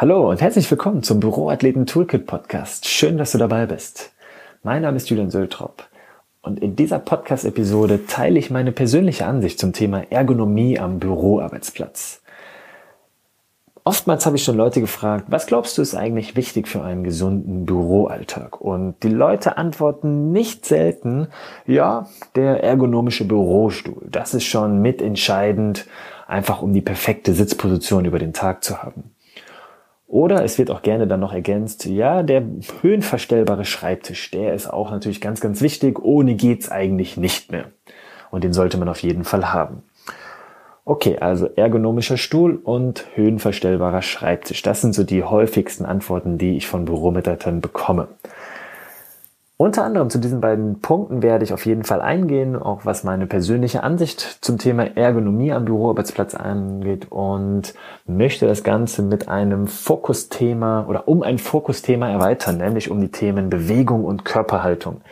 Hallo und herzlich willkommen zum Büroathleten Toolkit Podcast. Schön, dass du dabei bist. Mein Name ist Julian Söltrop und in dieser Podcast-Episode teile ich meine persönliche Ansicht zum Thema Ergonomie am Büroarbeitsplatz. Oftmals habe ich schon Leute gefragt, was glaubst du ist eigentlich wichtig für einen gesunden Büroalltag? Und die Leute antworten nicht selten, ja, der ergonomische Bürostuhl. Das ist schon mitentscheidend, einfach um die perfekte Sitzposition über den Tag zu haben. Oder es wird auch gerne dann noch ergänzt, ja, der höhenverstellbare Schreibtisch, der ist auch natürlich ganz, ganz wichtig. Ohne geht's eigentlich nicht mehr. Und den sollte man auf jeden Fall haben. Okay, also ergonomischer Stuhl und höhenverstellbarer Schreibtisch. Das sind so die häufigsten Antworten, die ich von Büromitarbeitern bekomme. Unter anderem zu diesen beiden Punkten werde ich auf jeden Fall eingehen, auch was meine persönliche Ansicht zum Thema Ergonomie am Büroarbeitsplatz angeht und möchte das Ganze mit einem Fokusthema oder um ein Fokusthema erweitern, nämlich um die Themen Bewegung und Körperhaltung.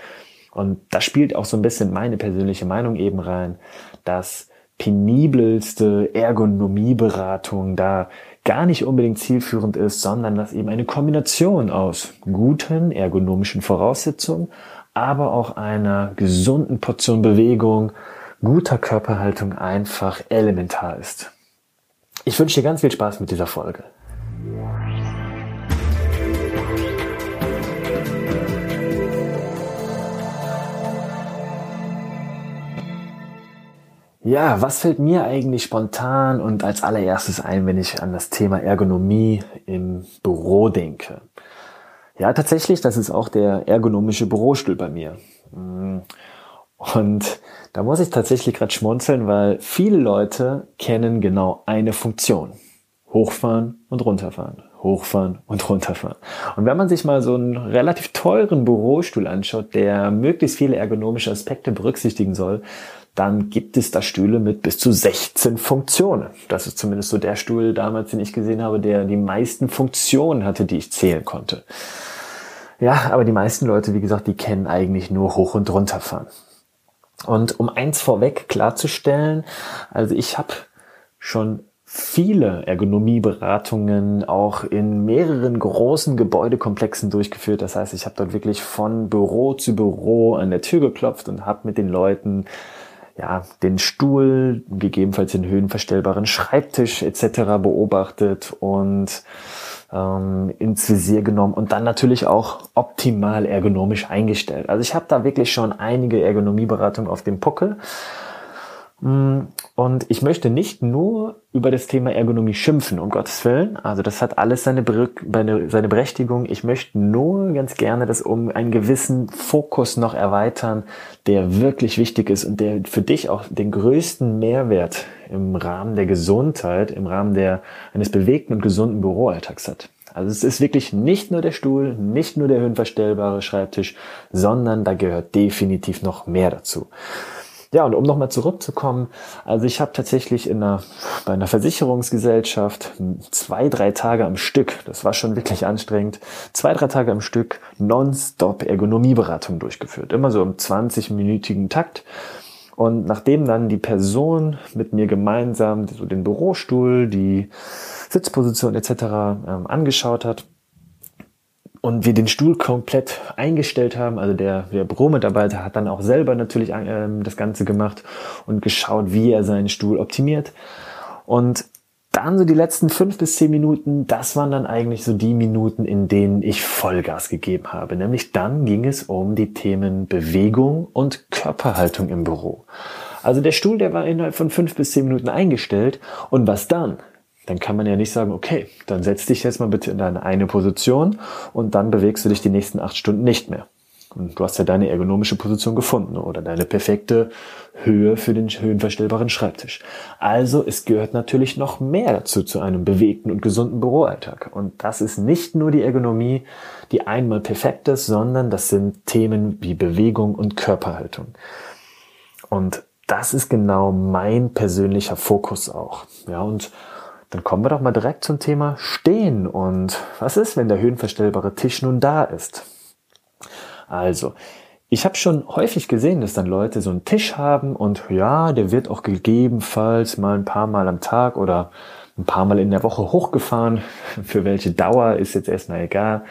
Und da spielt auch so ein bisschen meine persönliche Meinung eben rein, dass penibelste Ergonomieberatung da gar nicht unbedingt zielführend ist, sondern dass eben eine Kombination aus guten ergonomischen Voraussetzungen, aber auch einer gesunden Portion Bewegung, guter Körperhaltung einfach elementar ist. Ich wünsche dir ganz viel Spaß mit dieser Folge. Ja, was fällt mir eigentlich spontan und als allererstes ein, wenn ich an das Thema Ergonomie im Büro denke? Ja, tatsächlich, das ist auch der ergonomische Bürostuhl bei mir. Mm. Und da muss ich tatsächlich gerade schmunzeln, weil viele Leute kennen genau eine Funktion. Hochfahren und runterfahren. Hochfahren und runterfahren. Und wenn man sich mal so einen relativ teuren Bürostuhl anschaut, der möglichst viele ergonomische Aspekte berücksichtigen soll, dann gibt es da Stühle mit bis zu 16 Funktionen. Das ist zumindest so der Stuhl damals, den ich gesehen habe, der die meisten Funktionen hatte, die ich zählen konnte. Ja, aber die meisten Leute, wie gesagt, die kennen eigentlich nur hoch und runter fahren. Und um eins vorweg klarzustellen, also ich habe schon viele Ergonomieberatungen auch in mehreren großen Gebäudekomplexen durchgeführt. Das heißt, ich habe dort wirklich von Büro zu Büro an der Tür geklopft und habe mit den Leuten ja, den Stuhl, gegebenenfalls den höhenverstellbaren Schreibtisch etc. beobachtet und ähm, ins Visier genommen und dann natürlich auch optimal ergonomisch eingestellt. Also ich habe da wirklich schon einige Ergonomieberatungen auf dem Puckel und ich möchte nicht nur über das Thema Ergonomie schimpfen, um Gottes Willen. Also das hat alles seine, seine Berechtigung. Ich möchte nur ganz gerne das um einen gewissen Fokus noch erweitern, der wirklich wichtig ist und der für dich auch den größten Mehrwert im Rahmen der Gesundheit, im Rahmen der, eines bewegten und gesunden Büroalltags hat. Also es ist wirklich nicht nur der Stuhl, nicht nur der höhenverstellbare Schreibtisch, sondern da gehört definitiv noch mehr dazu. Ja, und um nochmal zurückzukommen, also ich habe tatsächlich in einer, bei einer Versicherungsgesellschaft zwei, drei Tage am Stück, das war schon wirklich anstrengend, zwei, drei Tage am Stück nonstop Ergonomieberatung durchgeführt. Immer so im 20-minütigen Takt. Und nachdem dann die Person mit mir gemeinsam so den Bürostuhl, die Sitzposition etc. Ähm, angeschaut hat, und wir den Stuhl komplett eingestellt haben. Also der, der Büromitarbeiter hat dann auch selber natürlich äh, das Ganze gemacht und geschaut, wie er seinen Stuhl optimiert. Und dann so die letzten fünf bis zehn Minuten, das waren dann eigentlich so die Minuten, in denen ich Vollgas gegeben habe. Nämlich dann ging es um die Themen Bewegung und Körperhaltung im Büro. Also der Stuhl, der war innerhalb von fünf bis zehn Minuten eingestellt. Und was dann? Dann kann man ja nicht sagen, okay, dann setz dich jetzt mal bitte in deine eine Position und dann bewegst du dich die nächsten acht Stunden nicht mehr. Und du hast ja deine ergonomische Position gefunden oder deine perfekte Höhe für den höhenverstellbaren Schreibtisch. Also es gehört natürlich noch mehr dazu zu einem bewegten und gesunden Büroalltag. Und das ist nicht nur die Ergonomie, die einmal perfekt ist, sondern das sind Themen wie Bewegung und Körperhaltung. Und das ist genau mein persönlicher Fokus auch. Ja, und dann kommen wir doch mal direkt zum Thema Stehen. Und was ist, wenn der höhenverstellbare Tisch nun da ist? Also, ich habe schon häufig gesehen, dass dann Leute so einen Tisch haben und ja, der wird auch gegebenenfalls mal ein paar Mal am Tag oder ein paar Mal in der Woche hochgefahren. Für welche Dauer ist jetzt erstmal egal.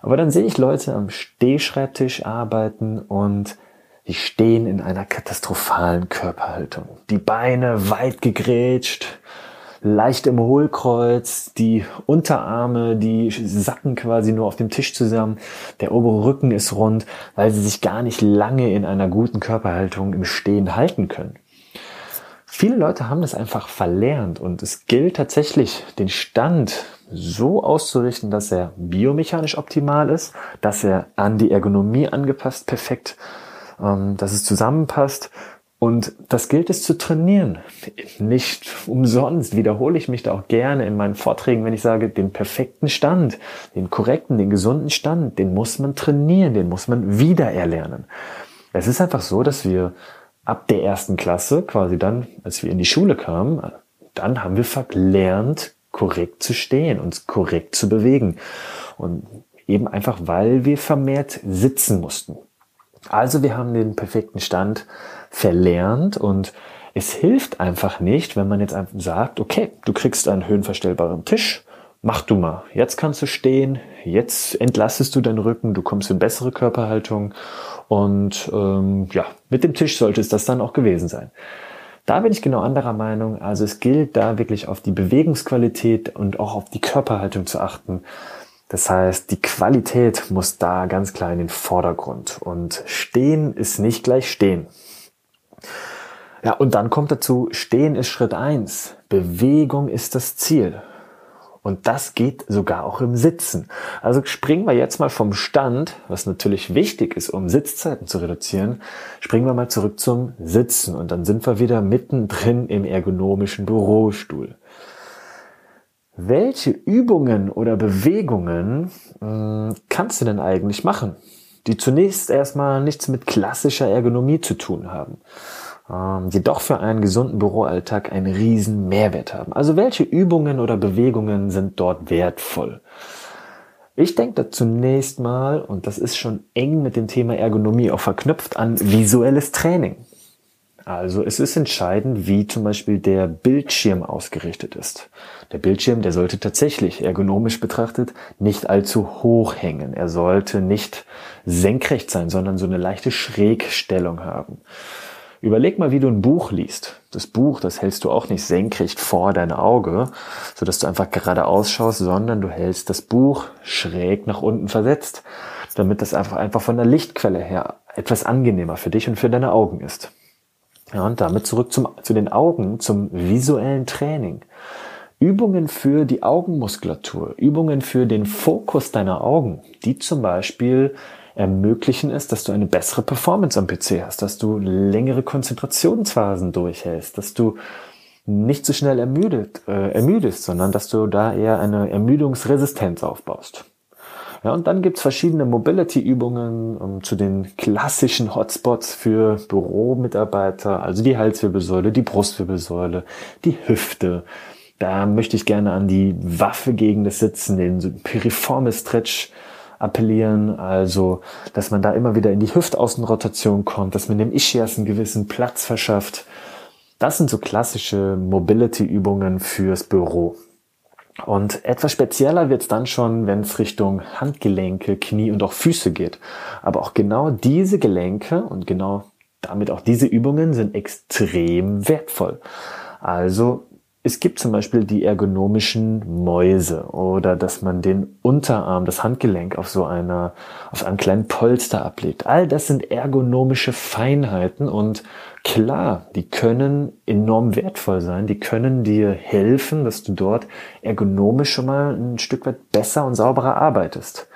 Aber dann sehe ich Leute am Stehschreibtisch arbeiten und die stehen in einer katastrophalen Körperhaltung. Die Beine weit gegrätscht, leicht im Hohlkreuz, die Unterarme, die sacken quasi nur auf dem Tisch zusammen, der obere Rücken ist rund, weil sie sich gar nicht lange in einer guten Körperhaltung im Stehen halten können. Viele Leute haben das einfach verlernt und es gilt tatsächlich, den Stand so auszurichten, dass er biomechanisch optimal ist, dass er an die Ergonomie angepasst perfekt, ähm, dass es zusammenpasst und das gilt es zu trainieren. Nicht umsonst wiederhole ich mich da auch gerne in meinen Vorträgen, wenn ich sage, den perfekten Stand, den korrekten, den gesunden Stand, den muss man trainieren, den muss man wieder erlernen. Es ist einfach so, dass wir ab der ersten Klasse, quasi dann, als wir in die Schule kamen, dann haben wir verlernt, korrekt zu stehen, uns korrekt zu bewegen. Und eben einfach, weil wir vermehrt sitzen mussten. Also wir haben den perfekten Stand verlernt und es hilft einfach nicht, wenn man jetzt einfach sagt, okay, du kriegst einen höhenverstellbaren Tisch, mach du mal. Jetzt kannst du stehen, jetzt entlastest du deinen Rücken, du kommst in bessere Körperhaltung und ähm, ja, mit dem Tisch sollte es das dann auch gewesen sein. Da bin ich genau anderer Meinung. Also es gilt da wirklich auf die Bewegungsqualität und auch auf die Körperhaltung zu achten. Das heißt, die Qualität muss da ganz klar in den Vordergrund. Und stehen ist nicht gleich stehen. Ja, und dann kommt dazu, stehen ist Schritt eins, Bewegung ist das Ziel. Und das geht sogar auch im Sitzen. Also springen wir jetzt mal vom Stand, was natürlich wichtig ist, um Sitzzeiten zu reduzieren, springen wir mal zurück zum Sitzen und dann sind wir wieder mittendrin im ergonomischen Bürostuhl. Welche Übungen oder Bewegungen hm, kannst du denn eigentlich machen, die zunächst erstmal nichts mit klassischer Ergonomie zu tun haben, ähm, jedoch für einen gesunden Büroalltag einen riesen Mehrwert haben? Also welche Übungen oder Bewegungen sind dort wertvoll? Ich denke da zunächst mal, und das ist schon eng mit dem Thema Ergonomie auch verknüpft, an visuelles Training. Also es ist entscheidend, wie zum Beispiel der Bildschirm ausgerichtet ist. Der Bildschirm, der sollte tatsächlich ergonomisch betrachtet nicht allzu hoch hängen. Er sollte nicht senkrecht sein, sondern so eine leichte Schrägstellung haben. Überleg mal, wie du ein Buch liest. Das Buch, das hältst du auch nicht senkrecht vor dein Auge, so dass du einfach gerade ausschaust, sondern du hältst das Buch schräg nach unten versetzt, damit das einfach, einfach von der Lichtquelle her etwas angenehmer für dich und für deine Augen ist. Ja, und damit zurück zum, zu den Augen, zum visuellen Training. Übungen für die Augenmuskulatur, Übungen für den Fokus deiner Augen, die zum Beispiel ermöglichen es, dass du eine bessere Performance am PC hast, dass du längere Konzentrationsphasen durchhältst, dass du nicht so schnell ermüdet, äh, ermüdest, sondern dass du da eher eine Ermüdungsresistenz aufbaust. Ja, und dann gibt's verschiedene Mobility-Übungen um, zu den klassischen Hotspots für Büromitarbeiter, also die Halswirbelsäule, die Brustwirbelsäule, die Hüfte. Da möchte ich gerne an die Waffe gegen das Sitzen, den piriforme Stretch appellieren, also dass man da immer wieder in die Hüftaußenrotation kommt, dass man dem Ischias einen gewissen Platz verschafft. Das sind so klassische Mobility-Übungen fürs Büro. Und etwas spezieller wird es dann schon, wenn es Richtung Handgelenke, Knie und auch Füße geht. Aber auch genau diese Gelenke und genau damit auch diese Übungen sind extrem wertvoll. Also es gibt zum Beispiel die ergonomischen Mäuse oder dass man den Unterarm, das Handgelenk auf so einer, auf einem kleinen Polster ablegt. All das sind ergonomische Feinheiten und klar, die können enorm wertvoll sein. Die können dir helfen, dass du dort ergonomisch schon mal ein Stück weit besser und sauberer arbeitest.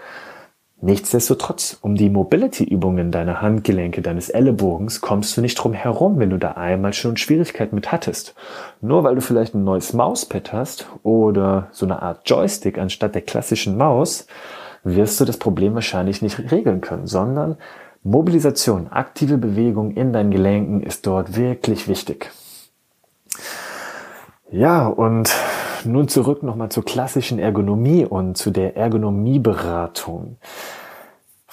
Nichtsdestotrotz, um die Mobility-Übungen deiner Handgelenke, deines Ellenbogens kommst du nicht drum herum, wenn du da einmal schon Schwierigkeiten mit hattest. Nur weil du vielleicht ein neues Mauspad hast oder so eine Art Joystick anstatt der klassischen Maus, wirst du das Problem wahrscheinlich nicht regeln können, sondern Mobilisation, aktive Bewegung in deinen Gelenken ist dort wirklich wichtig. Ja, und nun zurück nochmal zur klassischen Ergonomie und zu der Ergonomieberatung.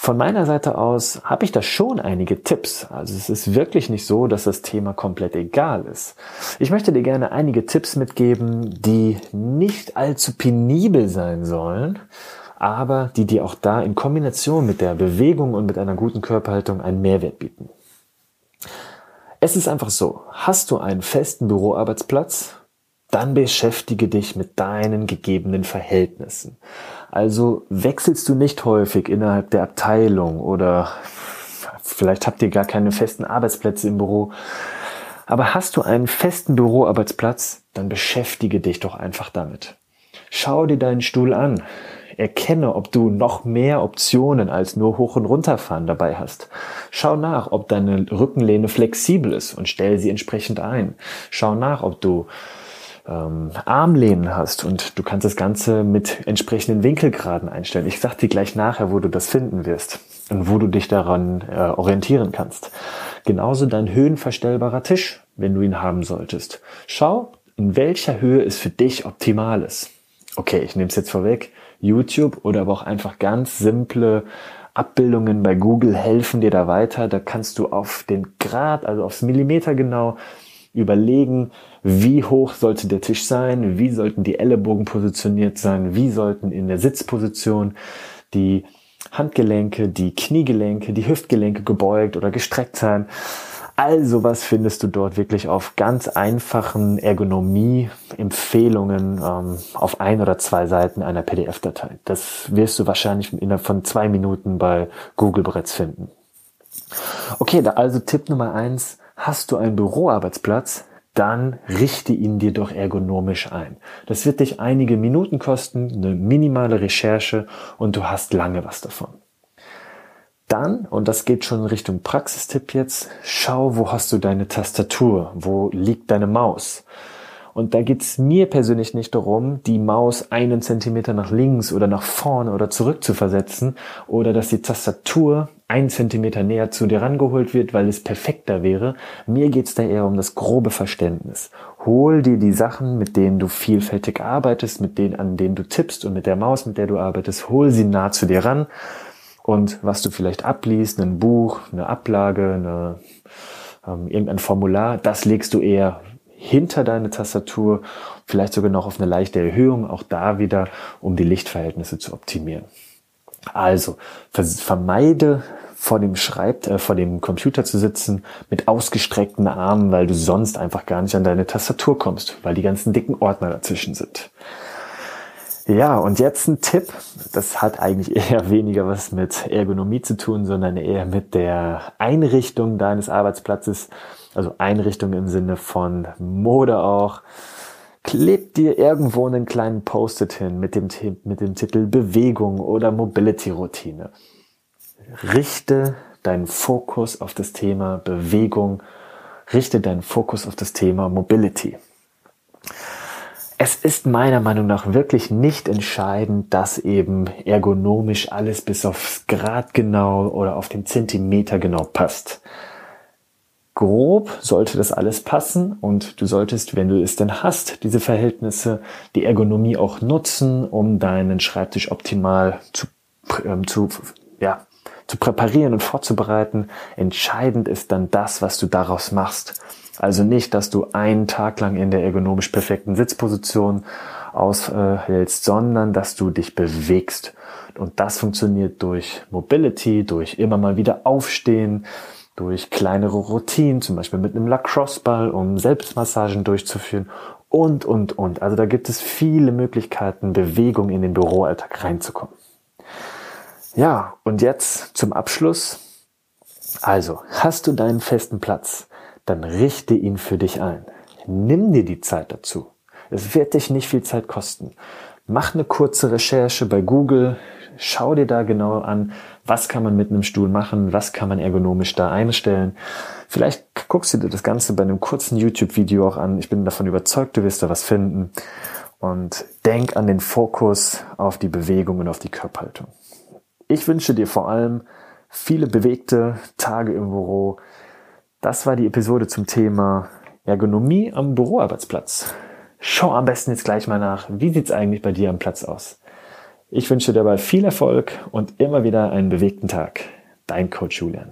Von meiner Seite aus habe ich da schon einige Tipps. Also es ist wirklich nicht so, dass das Thema komplett egal ist. Ich möchte dir gerne einige Tipps mitgeben, die nicht allzu penibel sein sollen, aber die dir auch da in Kombination mit der Bewegung und mit einer guten Körperhaltung einen Mehrwert bieten. Es ist einfach so, hast du einen festen Büroarbeitsplatz, dann beschäftige dich mit deinen gegebenen Verhältnissen. Also wechselst du nicht häufig innerhalb der Abteilung oder vielleicht habt ihr gar keine festen Arbeitsplätze im Büro. Aber hast du einen festen Büroarbeitsplatz, dann beschäftige dich doch einfach damit. Schau dir deinen Stuhl an. Erkenne, ob du noch mehr Optionen als nur hoch und runter fahren dabei hast. Schau nach, ob deine Rückenlehne flexibel ist und stell sie entsprechend ein. Schau nach, ob du ähm, Armlehnen hast und du kannst das Ganze mit entsprechenden Winkelgraden einstellen. Ich sag dir gleich nachher, wo du das finden wirst und wo du dich daran äh, orientieren kannst. Genauso dein höhenverstellbarer Tisch, wenn du ihn haben solltest. Schau, in welcher Höhe es für dich optimal ist. Okay, ich nehme es jetzt vorweg. YouTube oder aber auch einfach ganz simple Abbildungen bei Google helfen dir da weiter. Da kannst du auf den Grad, also aufs Millimeter genau überlegen, wie hoch sollte der Tisch sein, wie sollten die Ellenbogen positioniert sein, wie sollten in der Sitzposition die Handgelenke, die Kniegelenke, die Hüftgelenke gebeugt oder gestreckt sein. Also was findest du dort wirklich auf ganz einfachen Ergonomie-Empfehlungen ähm, auf ein oder zwei Seiten einer PDF-Datei. Das wirst du wahrscheinlich innerhalb von zwei Minuten bei Google bereits finden. Okay, also Tipp Nummer eins. Hast du einen Büroarbeitsplatz, dann richte ihn dir doch ergonomisch ein. Das wird dich einige Minuten kosten, eine minimale Recherche und du hast lange was davon. Dann, und das geht schon in Richtung Praxistipp jetzt, schau, wo hast du deine Tastatur, wo liegt deine Maus. Und da geht's mir persönlich nicht darum, die Maus einen Zentimeter nach links oder nach vorne oder zurück zu versetzen oder dass die Tastatur einen Zentimeter näher zu dir rangeholt wird, weil es perfekter wäre. Mir geht's da eher um das grobe Verständnis. Hol dir die Sachen, mit denen du vielfältig arbeitest, mit denen, an denen du tippst und mit der Maus, mit der du arbeitest, hol sie nah zu dir ran. Und was du vielleicht abliest, ein Buch, eine Ablage, eine, ähm, irgendein Formular, das legst du eher hinter deine Tastatur, vielleicht sogar noch auf eine leichte Erhöhung, auch da wieder, um die Lichtverhältnisse zu optimieren. Also vermeide vor dem Schreib, äh, vor dem Computer zu sitzen mit ausgestreckten Armen, weil du sonst einfach gar nicht an deine Tastatur kommst, weil die ganzen dicken Ordner dazwischen sind. Ja, und jetzt ein Tipp. Das hat eigentlich eher weniger was mit Ergonomie zu tun, sondern eher mit der Einrichtung deines Arbeitsplatzes. Also Einrichtung im Sinne von Mode auch. Kleb dir irgendwo einen kleinen Post-it hin mit dem, mit dem Titel Bewegung oder Mobility-Routine. Richte deinen Fokus auf das Thema Bewegung. Richte deinen Fokus auf das Thema Mobility. Es ist meiner Meinung nach wirklich nicht entscheidend, dass eben ergonomisch alles bis aufs Grad genau oder auf den Zentimeter genau passt. Grob sollte das alles passen und du solltest, wenn du es denn hast, diese Verhältnisse, die Ergonomie auch nutzen, um deinen Schreibtisch optimal zu, ähm, zu, ja, zu präparieren und vorzubereiten. Entscheidend ist dann das, was du daraus machst. Also nicht, dass du einen Tag lang in der ergonomisch perfekten Sitzposition aushältst, sondern dass du dich bewegst. Und das funktioniert durch Mobility, durch immer mal wieder aufstehen, durch kleinere Routinen, zum Beispiel mit einem Lacrosse-Ball, um Selbstmassagen durchzuführen und, und, und. Also da gibt es viele Möglichkeiten, Bewegung in den Büroalltag reinzukommen. Ja, und jetzt zum Abschluss. Also, hast du deinen festen Platz? dann richte ihn für dich ein. Nimm dir die Zeit dazu. Es wird dich nicht viel Zeit kosten. Mach eine kurze Recherche bei Google, schau dir da genau an, was kann man mit einem Stuhl machen, was kann man ergonomisch da einstellen. Vielleicht guckst du dir das Ganze bei einem kurzen YouTube-Video auch an. Ich bin davon überzeugt, du wirst da was finden. Und denk an den Fokus auf die Bewegung und auf die Körperhaltung. Ich wünsche dir vor allem viele bewegte Tage im Büro, das war die Episode zum Thema Ergonomie am Büroarbeitsplatz. Schau am besten jetzt gleich mal nach, wie sieht's eigentlich bei dir am Platz aus? Ich wünsche dir dabei viel Erfolg und immer wieder einen bewegten Tag. Dein Coach Julian.